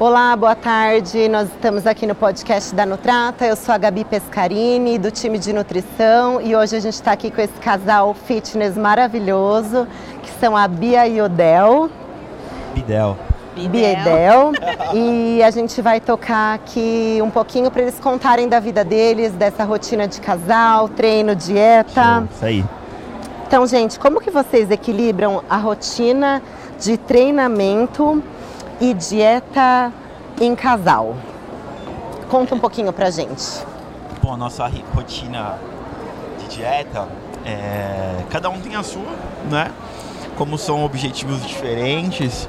Olá, boa tarde. Nós estamos aqui no podcast da Nutrata. Eu sou a Gabi Pescarini, do time de nutrição, e hoje a gente está aqui com esse casal fitness maravilhoso, que são a Bia e o Del. Bidel. Bia e Del. E a gente vai tocar aqui um pouquinho para eles contarem da vida deles, dessa rotina de casal, treino, dieta. Isso aí. Então, gente, como que vocês equilibram a rotina de treinamento e dieta em casal? Conta um pouquinho pra gente. Bom, a nossa rotina de dieta, é, cada um tem a sua, né? Como são objetivos diferentes,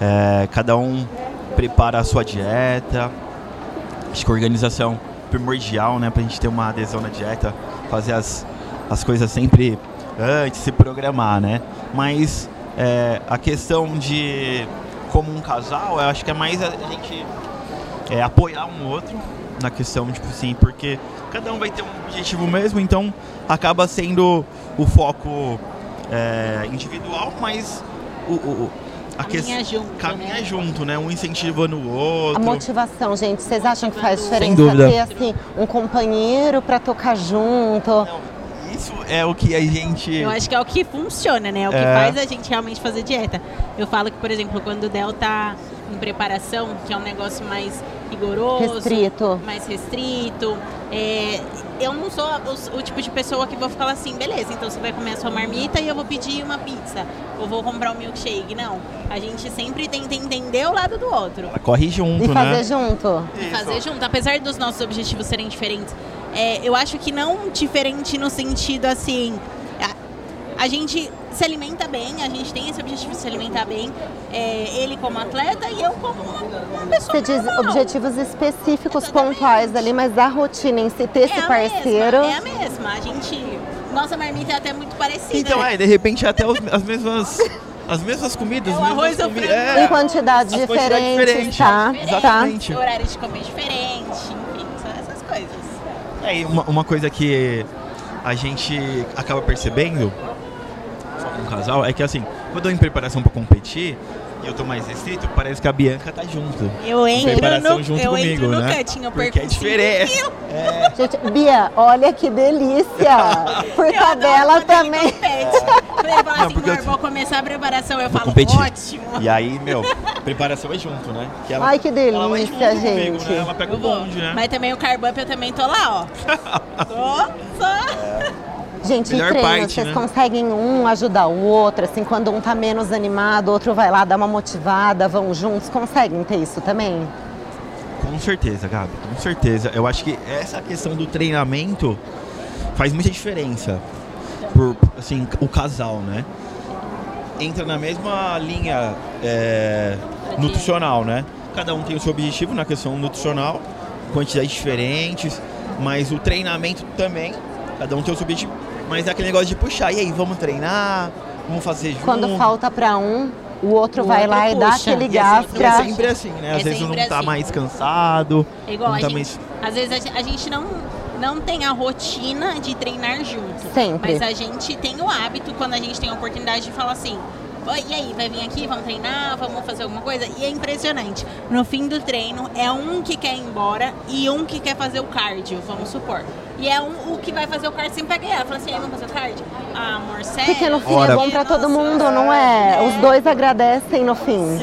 é, cada um prepara a sua dieta. Acho que a organização primordial, né? Pra gente ter uma adesão na dieta, fazer as, as coisas sempre antes, se programar, né? Mas é, a questão de como um casal, eu acho que é mais a gente é, apoiar um outro na questão, tipo assim, porque cada um vai ter um objetivo mesmo, então acaba sendo o foco é, individual, mas o, o- o- a Caminha ques- junto, caminha né? junto, né? Um incentivando o A outro. motivação, gente, vocês acham que faz Sem diferença dúvida. ter assim um companheiro pra tocar junto? Não, isso é o que a gente. Eu acho que é o que funciona, né? É o que É. faz a gente realmente fazer dieta. Eu falo que, por exemplo, quando o Del tá em preparação, que é um negócio mais rigoroso, Restrito. mais restrito, é, eu não sou o, o tipo de pessoa que vou ficar assim, beleza, então você vai comer a sua marmita e eu vou pedir uma pizza, ou vou comprar um milkshake. Não. A gente sempre tenta entender o lado do outro. Ela corre junto, E fazer né? junto? E fazer junto, apesar dos nossos objetivos serem diferentes. É, eu acho que não diferente no sentido assim. A, a gente se alimenta bem, a gente tem esse objetivo de se alimentar bem. é, ele como atleta e eu como uma pessoa. Você diz normal. objetivos específicos, Exatamente. pontuais ali, mas a rotina em si, ter esse é a parceiro. Mesma, é a mesma. A gente. Nossa marmita é até muito parecida. Então, né? é, de repente até os- as mesmas. As mesmas comidas, É o arroz comi- é, Em diferentes, diferentes. tá? Diferente, Tá. Exatamente. Horário de comer diferente, É, e uma, uma coisa que a gente acaba percebendo só com um casal é que assim, quando eu tô em preparação pra competir e eu tô mais restrito, parece que a Bianca tá junto. Eu entro preparação no, junto eu comigo, entro no né? cantinho, eu Porque é diferente. quilos. Gente, Bia, olha que delícia! Por Eu tabela adoro quando ele também. Ele fala assim, eu- vou começar a preparação, eu Vou falo, competir. ótimo. E aí, meu, preparação é junto, né? Que Ai, que ela delícia, junto comigo, gente. né? Ela pega o Eu bonde, né? Mas também o carb up eu também tô lá, ó. tô, só. Gente, e Melhor treino, parte, vocês né? conseguem um ajudar o outro, assim, quando um tá menos animado, o outro vai lá dar uma motivada, vão juntos, conseguem ter isso também? Com certeza, Gabi, com certeza. Eu acho que essa questão do treinamento faz muita diferença. Por, assim, o casal, né? Entra na mesma linha é, nutricional, né? Cada um tem o seu objetivo na questão nutricional, quantidades diferentes, mas o treinamento também, cada um tem o seu objetivo. Mas é aquele negócio de puxar, e aí, vamos treinar? Vamos fazer junto? Quando falta pra um, o outro O vai outro lá e dá puxa. aquele é gás sempre, pra... é sempre assim, né? Às É vezes não sempre tá assim. mais cansado, É igual não a tá gente, mais... às vezes a gente não, não tem a rotina de treinar junto. Sempre. Mas a gente tem o hábito, quando a gente tem a oportunidade de falar assim, e aí, vai vir aqui, vamos treinar, vamos fazer alguma coisa? E é impressionante. No fim do treino, é um que quer ir embora e um que quer fazer o cardio, vamos supor. E é um, o que vai fazer o cardio sempre vai ganhar. Fala assim, "Aí, vamos fazer o cardio? Ah, amor, sério? Porque no fim Ora. é bom pra todo mundo, não é? Os dois agradecem no fim.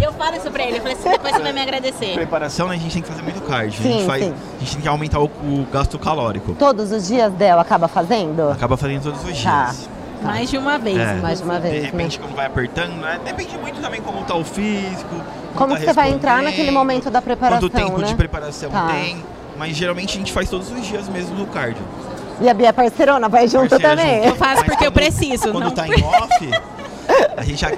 Eu falo isso pra ele, eu falei assim, depois você vai me agradecer. preparação, né, a gente tem que fazer muito cardio. a, Sim, gente faz, sim. a gente tem que aumentar o, o gasto calórico. Todos os dias dela acaba fazendo? Acaba fazendo todos os Tá. dias. Mais de uma vez. É. Mais de uma De vez, repente, né? quando vai apertando, né? Depende muito também como tá o físico. Como tá que você vai entrar respondendo, naquele momento da preparação, Quanto tempo né? de preparação Tá. tem. Mas geralmente a gente faz todos os dias mesmo no cardio. E a Bia parceirona vai junto Parceira também. junto. Eu faço Mas porque eu quando- preciso, Quando não tá em off, a gente, já-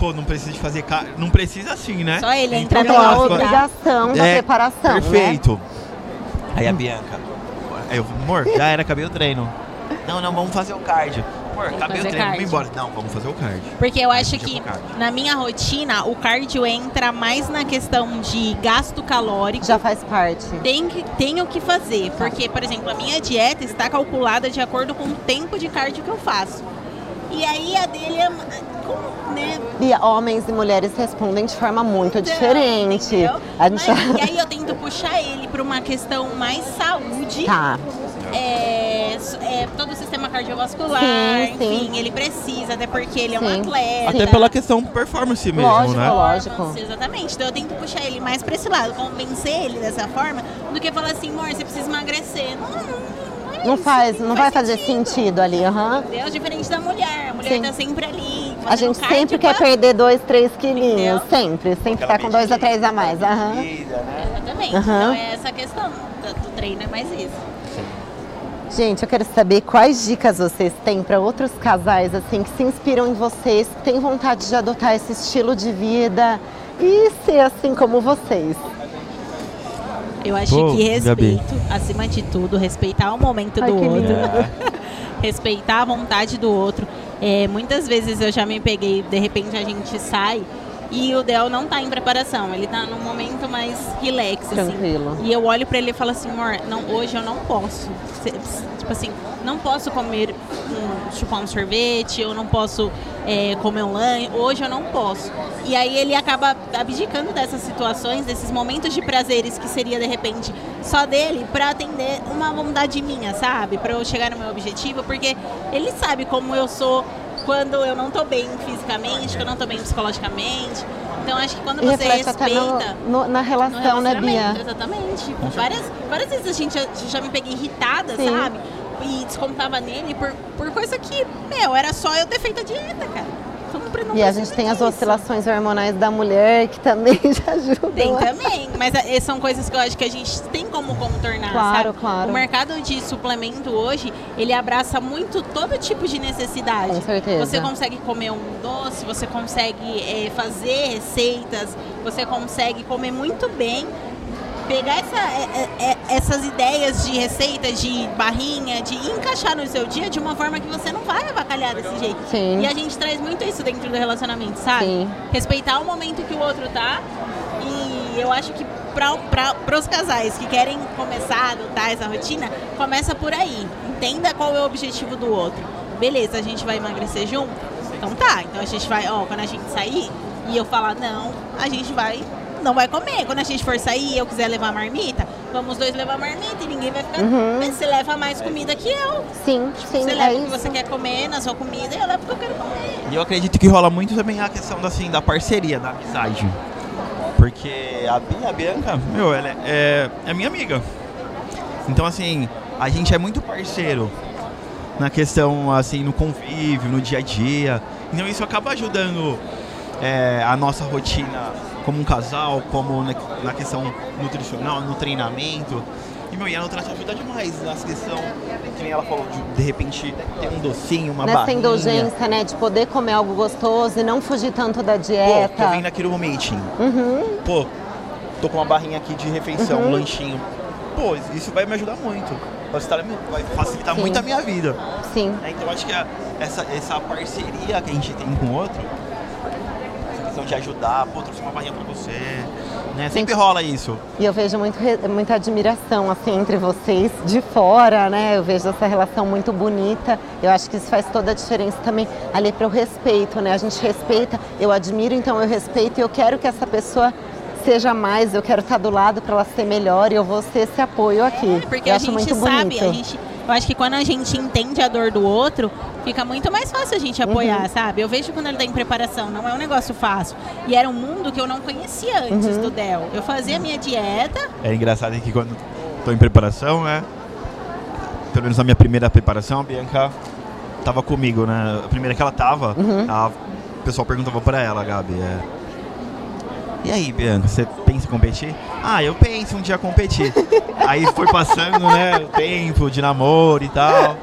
pô, não precisa de fazer cardio. Não precisa assim, né? Só ele Entra entra Então no tem a tá? obrigação da É, preparação, né? Perfeito. Aí a Bianca. Aí eu, amor, já era, acabei o treino. Não, não, vamos fazer o cardio. Amor, o treino, vamos cardio. embora. Não, vamos fazer o cardio. Porque eu acho que na minha rotina o cardio entra mais na questão de gasto calórico. Já faz parte. Tem que, tenho que fazer, porque, por exemplo, a minha dieta está calculada de acordo com o tempo de cardio que eu faço. E aí a dele é com, né? E homens e mulheres respondem de forma muito Então, diferente. entendeu? A gente Mas- e aí eu tento puxar ele para uma questão mais saúde. Tá. É, é, todo o sistema cardiovascular, Sim, enfim, sim. ele precisa, até porque ele é um atleta. Até pela questão performance mesmo, Lógico, né? lógico. Exatamente. Então eu tento puxar ele mais pra esse lado, convencer ele dessa forma, do que falar assim, amor, você precisa emagrecer. Não, não, não, é Não isso, faz, não vai fazer sentido. sentido ali, aham. Entendeu? Diferente da mulher. A mulher Sim. tá sempre ali. A gente cardio sempre pra- quer perder dois, três quilinhos. Entendeu? Sempre. Sempre tá com dois a três a mais. Aham. Vida, né? Exatamente. Aham. Então é essa questão do treino, é mais isso. Gente, eu quero saber quais dicas vocês têm para outros casais assim que se inspiram em vocês, que têm vontade de adotar esse estilo de vida e ser assim como vocês. Eu acho Pô, que Gabi. respeito, acima de tudo, respeitar o momento Ai, do outro. lindo. respeitar a vontade do outro. É, muitas vezes eu já me peguei, de repente a gente sai e o Del não tá em preparação, ele tá num momento mais relax, assim. Tranquilo. E eu olho pra ele e falo assim, amor, não, hoje eu não posso. Tipo assim, não posso comer, um, chupar um sorvete, eu não posso é, comer um lanche, hoje eu não posso. E aí ele acaba abdicando dessas situações, desses momentos de prazeres que seria de repente só dele, pra atender uma vontade minha, sabe? Pra eu chegar no meu objetivo, porque ele sabe como eu sou quando eu não tô bem fisicamente, que eu não tô bem psicologicamente. Então acho que quando E você reflete respeita no- no- na no relação, né, Bia? Exatamente. Várias, várias vezes a gente já, já me peguei irritada, Sim. sabe? E descontava nele por, por coisa que, meu, era só eu ter feito a dieta, cara. E a gente tem as oscilações hormonais da mulher que também já ajudam. Tem também, mas é, são coisas que eu acho que a gente tem como contornar, Claro, sabe? claro. O mercado de suplemento hoje, ele abraça muito todo tipo de necessidade. Com certeza. Você consegue comer um doce, você consegue é, fazer receitas, você consegue comer muito bem. Pegar essa- é- é- é- essas ideias de receitas, de barrinha, de encaixar no seu dia de uma forma que você não vai avacalhar desse jeito. Sim. E a gente traz muito isso dentro do relacionamento, sabe? Sim. respeitar o momento que o outro tá. E eu acho que para os casais que querem começar a adotar essa rotina, começa por aí. Entenda qual é o objetivo do outro. Beleza, a gente vai emagrecer junto? Então tá. Então a gente vai, ó, quando a gente sair e eu falar não, a gente vai. Não vai comer. Quando a gente for sair e eu quiser levar marmita, vamos os dois levar marmita e ninguém vai ficar. Uhum. Você leva mais comida que eu. Sim, sim, Você é leva o que isso. você quer comer na sua comida e eu levo o que eu quero comer. E eu acredito que rola muito também a questão da, assim, da parceria, da amizade. Porque a, Bia, a Bianca, meu, ela é, é, é minha amiga. Então, assim, a gente é muito parceiro na questão, assim, no convívio, no dia a dia. Então, isso acaba ajudando é, a nossa rotina como um casal, como na, na questão nutricional, no treinamento. E, meu, e a Nutração ajuda demais nessa questão, que nem ela falou, de, de repente ter um docinho, uma Nessa barrinha. indulgência, né, de poder comer algo gostoso e não fugir tanto da Pô, tô dieta. vindo aqui no meeting. Uhum. Pô, tô com uma barrinha aqui de refeição, Uhum. um lanchinho. Pô, isso vai me ajudar muito. Vai facilitar, Sim. muito a minha vida. Sim. né? Então acho que a- essa, essa parceria que a gente tem com o outro, de ajudar, pô, trouxe uma barrinha pra você. Né? Sempre rola isso. E eu vejo muito, muita admiração assim entre vocês de fora, né? Eu vejo essa relação muito bonita. Eu acho que isso faz toda a diferença também ali para o respeito, né? A gente respeita, eu admiro, então eu respeito e eu quero que essa pessoa seja mais, eu quero estar do lado para ela ser melhor e eu vou ser esse apoio aqui. É, porque eu a acho gente muito sabe, bonito. a gente, eu acho que quando a gente entende a dor do outro, fica muito mais fácil a gente Uhum. apoiar, sabe? Eu vejo quando ele tá em preparação, não é um negócio fácil. E era um mundo que eu não conhecia antes Uhum. do Del. Eu fazia minha dieta, É engraçado que quando tô em preparação, né? Pelo menos na minha primeira preparação, a Bianca tava comigo, né? A primeira que ela tava, Uhum. a- o pessoal perguntava pra ela, Gabi, é... E aí, Bianca, você pensa em competir? Ah, eu penso um dia competir. aí foi passando, né, o tempo de namoro e tal.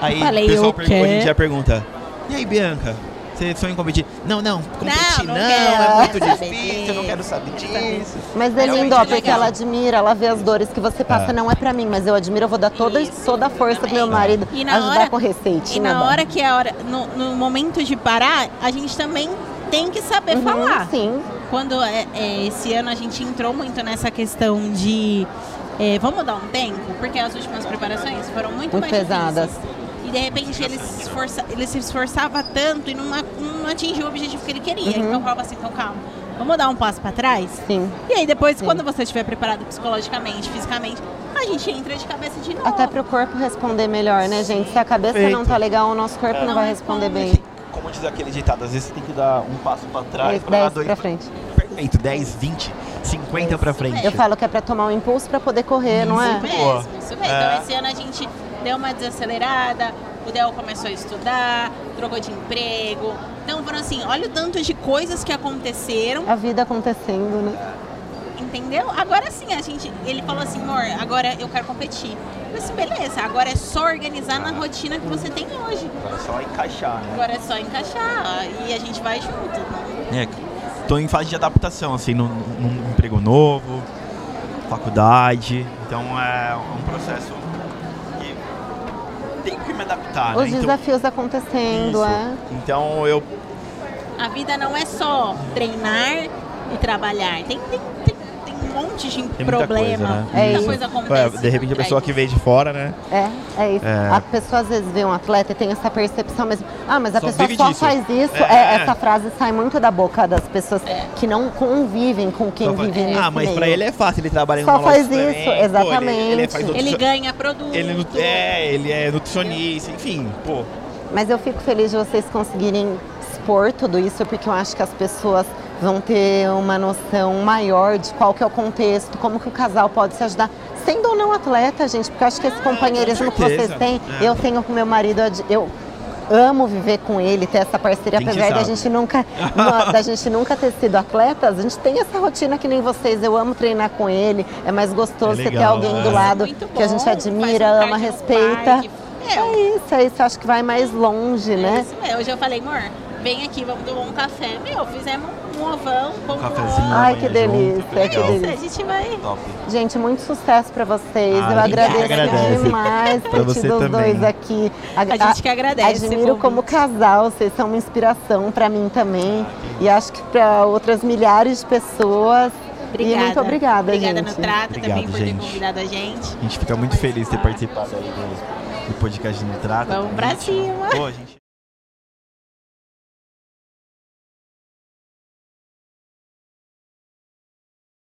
Aí Falei, o pessoal pergunta, hoje em quero. dia pergunta, e aí, Bianca, você sonha em competir? Não, não, competir não não, quero é muito difícil, eu não quero saber disso. Mas é lindo, ó, porque legal. ela admira, ela vê as dores que você passa, É. não é pra mim, mas eu admiro, eu vou dar toda, Isso, toda a força pro meu marido E na ajudar hora- com E receitinha. na hora que é a hora, no, no momento de parar, a gente também tem que saber Uhum, falar. Sim, Quando é, é, esse ano a gente entrou muito nessa questão de é, vamos dar um tempo, porque as últimas preparações foram muito, Muito mais pesadas. difíceis. E de repente ele se, esforça, ele se esforçava tanto e não, não atingiu o objetivo que ele queria. Então eu falava assim, então calma, vamos dar um passo para trás? Sim. E aí depois, quando você estiver preparado psicologicamente, fisicamente, a gente entra de cabeça de novo. Até para o corpo responder melhor, né, gente? Se a cabeça Perfeito. não tá legal, o nosso corpo não, Não vai responder responde. bem. Aquele ditado, às vezes você tem que dar um passo pra trás, pra 10 dar dois pra frente. Perfeito, 10, 20, 50 pra frente. Eu falo que é para tomar um impulso para poder correr, não é? Isso mesmo, Boa. isso mesmo. É. Então esse ano a gente deu uma desacelerada, o Del começou a estudar, trocou de emprego. Então foram assim, olha o tanto de coisas que aconteceram, A vida acontecendo, né? entendeu? Agora sim, a gente, ele falou assim, amor, agora eu quero competir. Eu disse, beleza, agora é só organizar na rotina que você tem hoje. Agora é só encaixar, né? Agora é só encaixar e a gente vai junto. né? É, tô em fase de adaptação, assim, num, num emprego novo, faculdade. Então é um processo que tenho que me adaptar, né? Os Então, desafios acontecendo, isso. é. Então eu A vida não é só treinar e trabalhar. Tem, tem, tem, tem monte de muita problema. coisa, né? É muita isso. coisa acontece. de repente a pessoa que veio de fora, né? É, é isso. É. A pessoa às vezes vê um atleta e tem essa percepção mesmo. Ah, mas a Só pessoa só disso. faz isso. É. É, essa frase sai muito da boca das pessoas que não convivem com quem Só faz- vive nesse ah, mas meio. pra ele é fácil, ele trabalha em Só uma loja faz isso, suplemento, pô, ele- exatamente. Ele, faz Ele ganha produto. ele nu- é, ele é nutricionista, enfim, pô. Mas eu fico feliz de vocês conseguirem expor tudo isso, porque eu acho que as pessoas vão ter uma noção maior de qual que é o contexto, como que o casal pode se ajudar, sendo ou não atleta, gente, porque eu acho que esse companheirismo que vocês têm, É. eu tenho com meu marido, eu amo viver com ele, ter essa parceria, Quem apesar da gente nunca da gente nunca ter sido atletas, a gente tem essa rotina que nem vocês, eu amo treinar com ele, é mais gostoso É você ter legal, alguém é. do lado que a gente admira, um ama, respeita. É, É isso, é isso, acho que vai mais longe, né? Isso mesmo. Hoje eu falei, amor, vem aqui, vamos tomar um café. Meu, fizemos um ovão, pão Um cafezinho. Ai, que delícia, junto, que delícia. A gente vai. Top. Gente, muito sucesso pra vocês. Ah, eu agradeço agradece. demais Pra ter tido os dois aqui. A, A gente que agradece Admiro como casal, vocês são uma inspiração pra mim também. e acho que pra outras milhares de pessoas. Obrigada. E muito obrigada, Obrigada gente. no Trata Obrigado, também por ter gente. convidado a gente. A gente fica muito feliz de ter participado aí do, do podcast de Nutrata. Vamos pra convite. cima. Pô, a gente